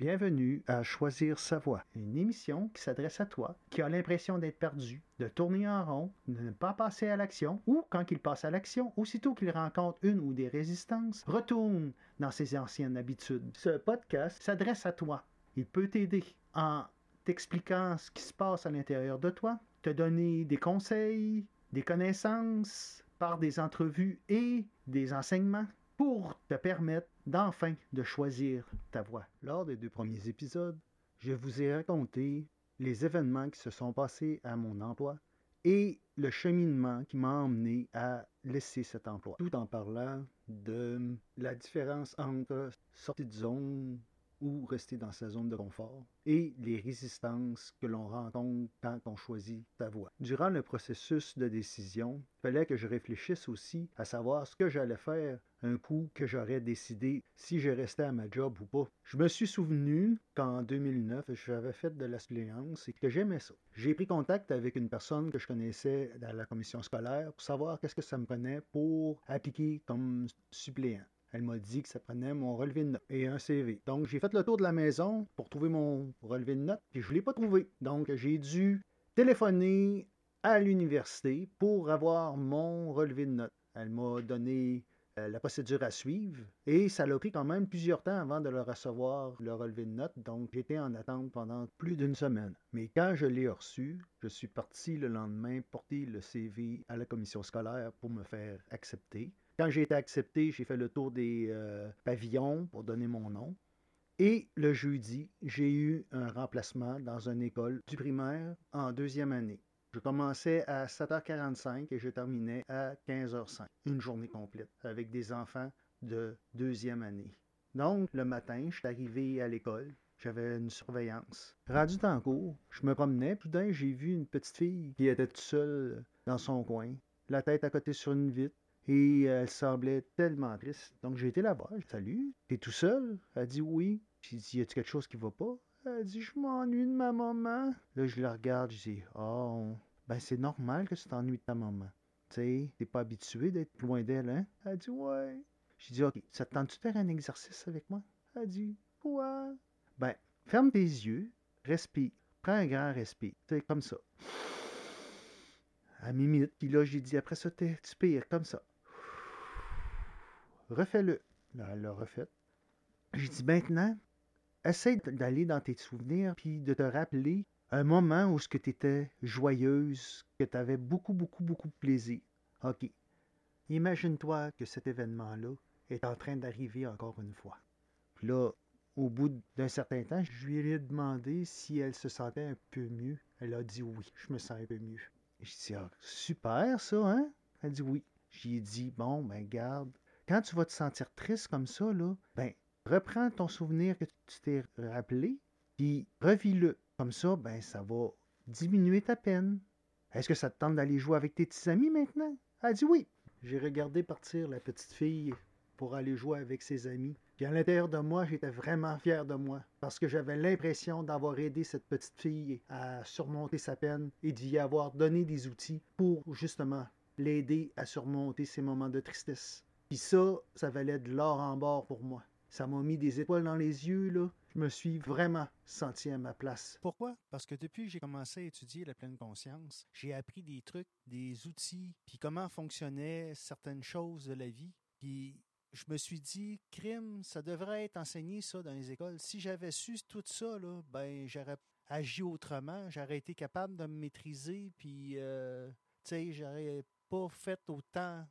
Bienvenue à Choisir sa voie, une émission qui s'adresse à toi qui a l'impression d'être perdu, de tourner en rond, de ne pas passer à l'action ou quand il passe à l'action, aussitôt qu'il rencontre une ou des résistances, retourne dans ses anciennes habitudes. Ce podcast s'adresse à toi. Il peut t'aider en t'expliquant ce qui se passe à l'intérieur de toi, te donner des conseils, des connaissances par des entrevues et des enseignements pour te permettre d'enfin de choisir ta voie. Lors des deux premiers épisodes, je vous ai raconté les événements qui se sont passés à mon emploi et le cheminement qui m'a emmené à laisser cet emploi, tout en parlant de la différence entre sortie de zone ou rester dans sa zone de confort et les résistances que l'on rencontre quand on choisit ta voie. Durant le processus de décision, il fallait que je réfléchisse aussi à savoir ce que j'allais faire un coup que j'aurais décidé si je restais à ma job ou pas. Je me suis souvenu qu'en 2009, j'avais fait de la suppléance et que j'aimais ça. J'ai pris contact avec une personne que je connaissais dans la commission scolaire pour savoir qu'est-ce que ça me prenait pour appliquer comme suppléant. Elle m'a dit que ça prenait mon relevé de notes et un CV. Donc, j'ai fait le tour de la maison pour trouver mon relevé de notes, puis je ne l'ai pas trouvé. Donc, j'ai dû téléphoner à l'université pour avoir mon relevé de notes. Elle m'a donné euh, la procédure à suivre et ça l'a pris quand même plusieurs temps avant de le recevoir, le relevé de notes. Donc, j'étais en attente pendant plus d'une semaine. Mais quand je l'ai reçu, je suis parti le lendemain porter le CV à la commission scolaire pour me faire accepter. Quand j'ai été accepté, j'ai fait le tour des euh, pavillons pour donner mon nom. Et le jeudi, j'ai eu un remplacement dans une école du primaire en deuxième année. Je commençais à 7h45 et je terminais à 15h05, une journée complète, avec des enfants de deuxième année. Donc, le matin, je suis arrivé à l'école, j'avais une surveillance. Rendu en cours, je me promenais, d'un j'ai vu une petite fille qui était toute seule dans son coin, la tête à côté sur une vitre, et elle semblait tellement triste. Donc j'ai été la voir. Salut, t'es tout seul? Elle dit oui. J'ai dit, y a-tu quelque chose qui va pas? Elle dit, je m'ennuie de ma maman. Là, je la regarde, je dis, oh, ben c'est normal que tu t'ennuies de ta maman. Tu sais, t'es pas habitué d'être loin d'elle, hein? Elle dit, ouais. J'ai dit, ok, ça te tente de faire un exercice avec moi? Elle dit, ouais. Ben, ferme tes yeux, respire. Prends un grand respire. C'est comme ça. À mi-minute, puis là, j'ai dit, après ça, tu pires comme ça refais-le. Elle l'a refait. J'ai dit maintenant, essaie d'aller dans tes souvenirs puis de te rappeler un moment où tu étais joyeuse, que tu avais beaucoup, beaucoup, beaucoup de plaisir. OK. Imagine-toi que cet événement-là est en train d'arriver encore une fois. Puis là, au bout d'un certain temps, je lui ai demandé si elle se sentait un peu mieux. Elle a dit oui, je me sens un peu mieux. Je dit ah, super ça, hein? Elle dit oui. J'ai dit, bon, ben garde, quand tu vas te sentir triste comme ça, là, ben, reprends ton souvenir que tu t'es rappelé, puis revis-le. Comme ça, ben, ça va diminuer ta peine. Est-ce que ça te tente d'aller jouer avec tes petits amis maintenant? Elle dit oui. J'ai regardé partir la petite fille pour aller jouer avec ses amis. Puis à l'intérieur de moi, j'étais vraiment fier de moi parce que j'avais l'impression d'avoir aidé cette petite fille à surmonter sa peine et d'y avoir donné des outils pour justement l'aider à surmonter ses moments de tristesse. Puis ça, ça valait de l'or en bord pour moi. Ça m'a mis des étoiles dans les yeux, là. Je me suis vraiment senti à ma place. Pourquoi? Parce que depuis que j'ai commencé à étudier la pleine conscience, j'ai appris des trucs, des outils, puis comment fonctionnaient certaines choses de la vie. Puis je me suis dit, crime, ça devrait être enseigné ça dans les écoles. Si j'avais su tout ça, là, ben j'aurais agi autrement, j'aurais été capable de me maîtriser, puis euh, tu sais, j'aurais pas fait autant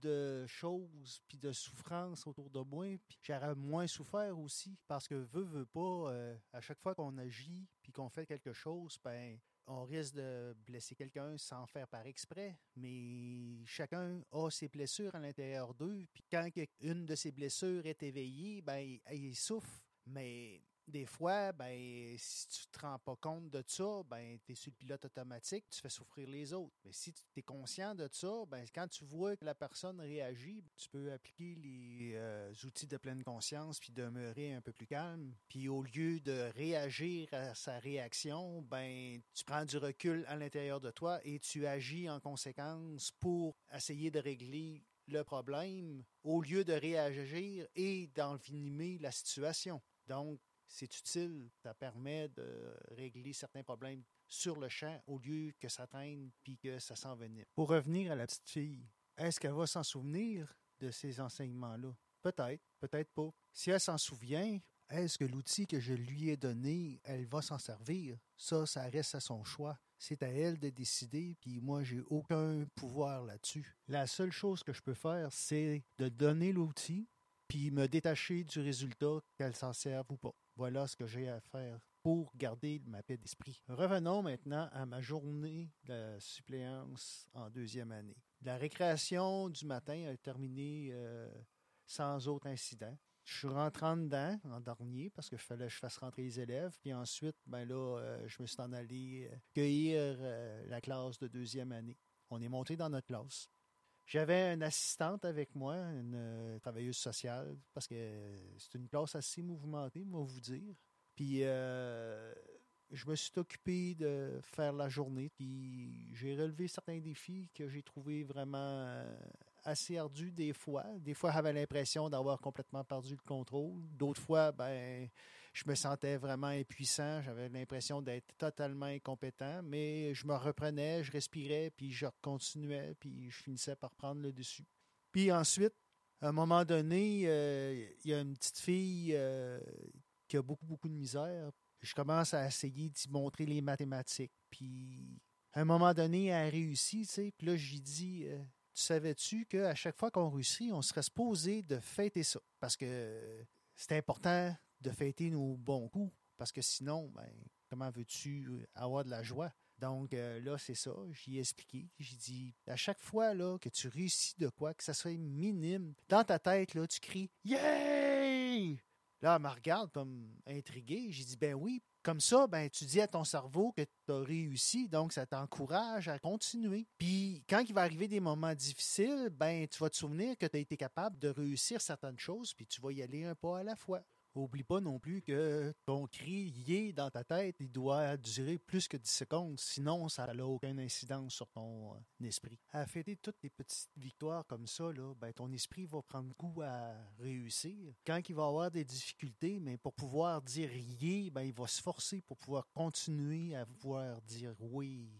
de choses puis de souffrances autour de moi, puis j'aurais moins souffert aussi parce que veut veut pas euh, à chaque fois qu'on agit puis qu'on fait quelque chose, ben on risque de blesser quelqu'un sans faire par exprès, mais chacun a ses blessures à l'intérieur d'eux, puis quand une de ces blessures est éveillée, ben il souffre, mais des fois, ben, si tu ne te rends pas compte de ça, ben, tu es sur le pilote automatique, tu fais souffrir les autres. Mais si tu es conscient de ça, ben, quand tu vois que la personne réagit, tu peux appliquer les euh, outils de pleine conscience puis demeurer un peu plus calme. Puis au lieu de réagir à sa réaction, ben, tu prends du recul à l'intérieur de toi et tu agis en conséquence pour essayer de régler le problème au lieu de réagir et d'envenimer la situation. Donc, c'est utile. Ça permet de régler certains problèmes sur le champ au lieu que ça traîne puis que ça s'en venait. Pour revenir à la petite fille, est-ce qu'elle va s'en souvenir de ces enseignements-là? Peut-être, peut-être pas. Si elle s'en souvient, est-ce que l'outil que je lui ai donné, elle va s'en servir? Ça, ça reste à son choix. C'est à elle de décider, puis moi, j'ai aucun pouvoir là-dessus. La seule chose que je peux faire, c'est de donner l'outil, puis me détacher du résultat, qu'elle s'en serve ou pas. Voilà ce que j'ai à faire pour garder ma paix d'esprit. Revenons maintenant à ma journée de suppléance en deuxième année. La récréation du matin a terminé euh, sans autre incident. Je suis rentré en dedans en dernier parce qu'il fallait que je fasse rentrer les élèves. Puis ensuite, ben là, euh, je me suis en allé euh, cueillir la classe de deuxième année. On est monté dans notre classe. J'avais une assistante avec moi, une travailleuse sociale, parce que c'est une classe assez mouvementée, moi vous dire. Puis euh, je me suis occupé de faire la journée. Puis j'ai relevé certains défis que j'ai trouvé vraiment euh, assez ardus des fois. Des fois, j'avais l'impression d'avoir complètement perdu le contrôle. D'autres fois, ben, je me sentais vraiment impuissant. J'avais l'impression d'être totalement incompétent. Mais je me reprenais, je respirais, puis je continuais, puis je finissais par prendre le dessus. Puis ensuite, à un moment donné, euh, il y a une petite fille qui a beaucoup, beaucoup de misère. Je commence à essayer d'y montrer les mathématiques. Puis, à un moment donné, elle a réussi, tu sais. Puis là, j'ai dit, euh, tu savais-tu qu'à chaque fois qu'on réussit, on serait supposé de fêter ça? Parce que c'est important de fêter nos bons coups. Parce que sinon, ben, comment veux-tu avoir de la joie? Donc euh, là, c'est ça. J'y ai expliqué. J'ai dit, à chaque fois là, que tu réussis de quoi, que ça soit minime, dans ta tête, là, tu cries Yay! Là, elle me regarde comme intriguée. J'ai dit, ben oui, comme ça, ben tu dis à ton cerveau que tu as réussi, donc ça t'encourage à continuer. Puis quand il va arriver des moments difficiles, ben tu vas te souvenir que tu as été capable de réussir certaines choses, puis tu vas y aller un pas à la fois. Oublie pas non plus que ton cri yé dans ta tête, il doit durer plus que 10 secondes, sinon ça n'a aucune incidence sur ton euh, esprit. À fêter toutes les petites victoires comme ça, là, ben, ton esprit va prendre goût à réussir. Quand il va avoir des difficultés, mais pour pouvoir dire yé, ben, il va se forcer pour pouvoir continuer à pouvoir dire oui.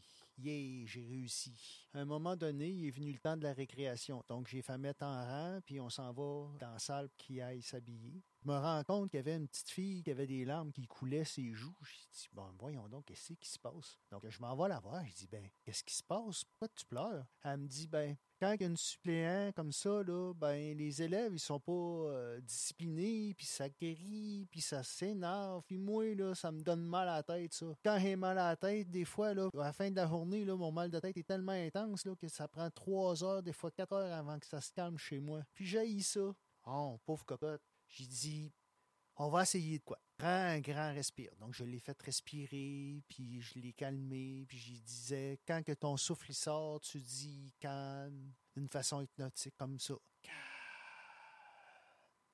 Yeah, j'ai réussi. À un moment donné, il est venu le temps de la récréation. Donc, j'ai fait mettre en rang, puis on s'en va dans la salle qui aille s'habiller. Je me rends compte qu'il y avait une petite fille qui avait des larmes qui coulaient ses joues. J'ai dit, bon, voyons donc, qu'est-ce qui se passe? Donc, je m'en vais la voir. Je dis, ben, qu'est-ce qui se passe? Pourquoi tu pleures? Elle me dit, ben, quand il y a une suppléant comme ça, là, ben, les élèves, ils sont pas euh, disciplinés, puis ça guérit, puis ça s'énerve. Puis moi, là, ça me donne mal à la tête, ça. Quand j'ai mal à la tête, des fois, là, à la fin de la journée, là, mon mal de tête est tellement intense là, que ça prend trois heures, des fois quatre heures avant que ça se calme chez moi. Puis j'ai ça. Oh, pauvre cocotte. J'ai dit, on va essayer de quoi? Prends un grand respire. Donc, je l'ai fait respirer, puis je l'ai calmé, puis je disais, quand que ton souffle sort, tu dis calme, d'une façon hypnotique, comme ça.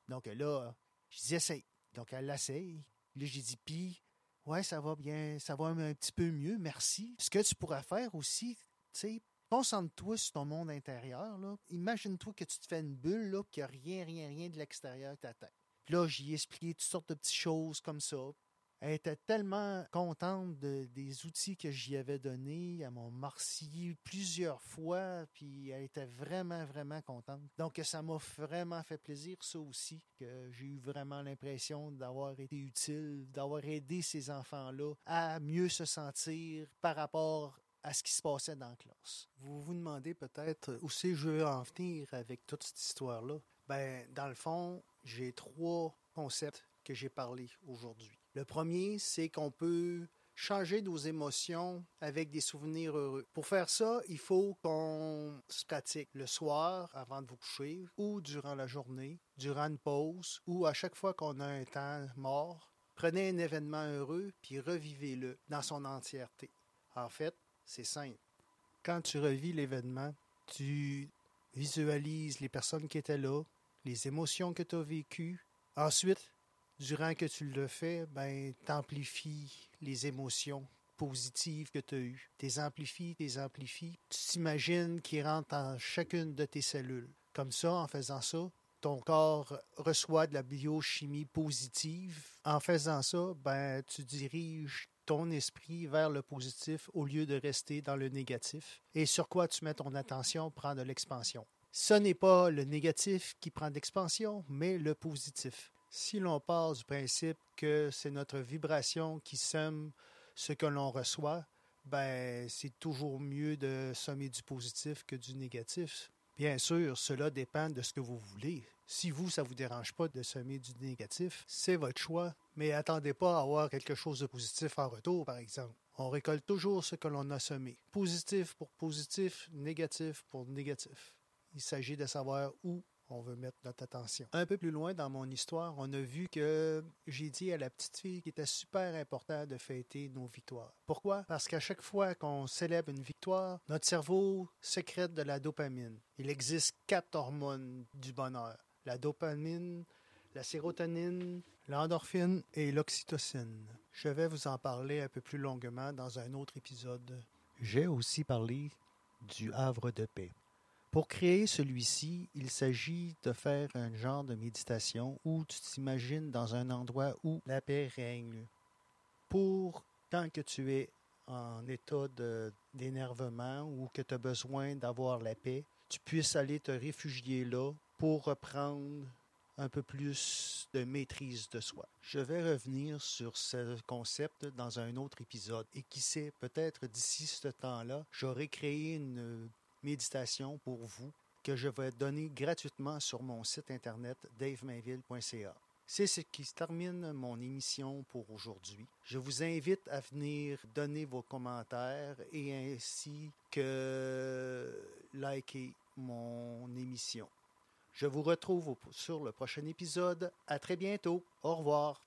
Donc là, je dis, essaye. Donc, elle l'essaye. Là, j'ai dit, puis, ouais, ça va bien, ça va un petit peu mieux, merci. Ce que tu pourras faire aussi, tu sais, Concentre-toi sur ton monde intérieur. Imagine-toi que tu te fais une bulle, là, qu'il a rien, rien, rien de l'extérieur qui t'attaque. Puis là, j'y ai expliqué toutes sortes de petites choses comme ça. Elle était tellement contente des outils que j'y avais donnés. Elle m'a remercié plusieurs fois, puis elle était vraiment, vraiment contente. Donc, ça m'a vraiment fait plaisir, ça aussi, que j'ai eu vraiment l'impression d'avoir été utile, d'avoir aidé ces enfants-là à mieux se sentir par rapport à ce qui se passait dans la classe. Vous vous demandez peut-être où c'est je veux en venir avec toute cette histoire-là? Ben, dans le fond, j'ai trois concepts que j'ai parlé aujourd'hui. Le premier, c'est qu'on peut changer nos émotions avec des souvenirs heureux. Pour faire ça, il faut qu'on se pratique le soir avant de vous coucher ou durant la journée, durant une pause ou à chaque fois qu'on a un temps mort. Prenez un événement heureux puis revivez-le dans son entièreté. En fait, c'est simple. Quand tu revis l'événement, tu visualises les personnes qui étaient là, les émotions que tu as vécues. Ensuite, durant que tu le fais, ben, t'amplifies les émotions positives que tu as eues. T'es amplifies, t'es amplifies. Tu t'imagines qu'ils rentrent dans chacune de tes cellules. Comme ça, en faisant ça, ton corps reçoit de la biochimie positive. En faisant ça, ben, tu diriges ton esprit vers le positif au lieu de rester dans le négatif? Et sur quoi tu mets ton attention prend de l'expansion? Ce n'est pas le négatif qui prend de l'expansion, mais le positif. Si l'on part du principe que c'est notre vibration qui sème ce que l'on reçoit, ben c'est toujours mieux de sommer du positif que du négatif. Bien sûr, cela dépend de ce que vous voulez. Si vous, ça ne vous dérange pas de semer du négatif, c'est votre choix, mais attendez pas à avoir quelque chose de positif en retour, par exemple. On récolte toujours ce que l'on a semé. Positif pour positif, négatif pour négatif. Il s'agit de savoir où on veut mettre notre attention. Un peu plus loin dans mon histoire, on a vu que j'ai dit à la petite fille qu'il était super important de fêter nos victoires. Pourquoi? Parce qu'à chaque fois qu'on célèbre une victoire, notre cerveau sécrète de la dopamine. Il existe quatre hormones du bonheur. La dopamine, la sérotonine, l'endorphine et l'oxytocine. Je vais vous en parler un peu plus longuement dans un autre épisode. J'ai aussi parlé du havre de paix. Pour créer celui-ci, il s'agit de faire un genre de méditation où tu t'imagines dans un endroit où la paix règne. Pour tant que tu es en état d'énervement ou que tu as besoin d'avoir la paix, tu puisses aller te réfugier là pour reprendre un peu plus de maîtrise de soi. Je vais revenir sur ce concept dans un autre épisode et qui sait, peut-être d'ici ce temps-là, j'aurai créé une méditation pour vous que je vais donner gratuitement sur mon site internet davemainville.ca. C'est ce qui termine mon émission pour aujourd'hui. Je vous invite à venir donner vos commentaires et ainsi que liker mon émission. Je vous retrouve sur le prochain épisode. À très bientôt. Au revoir.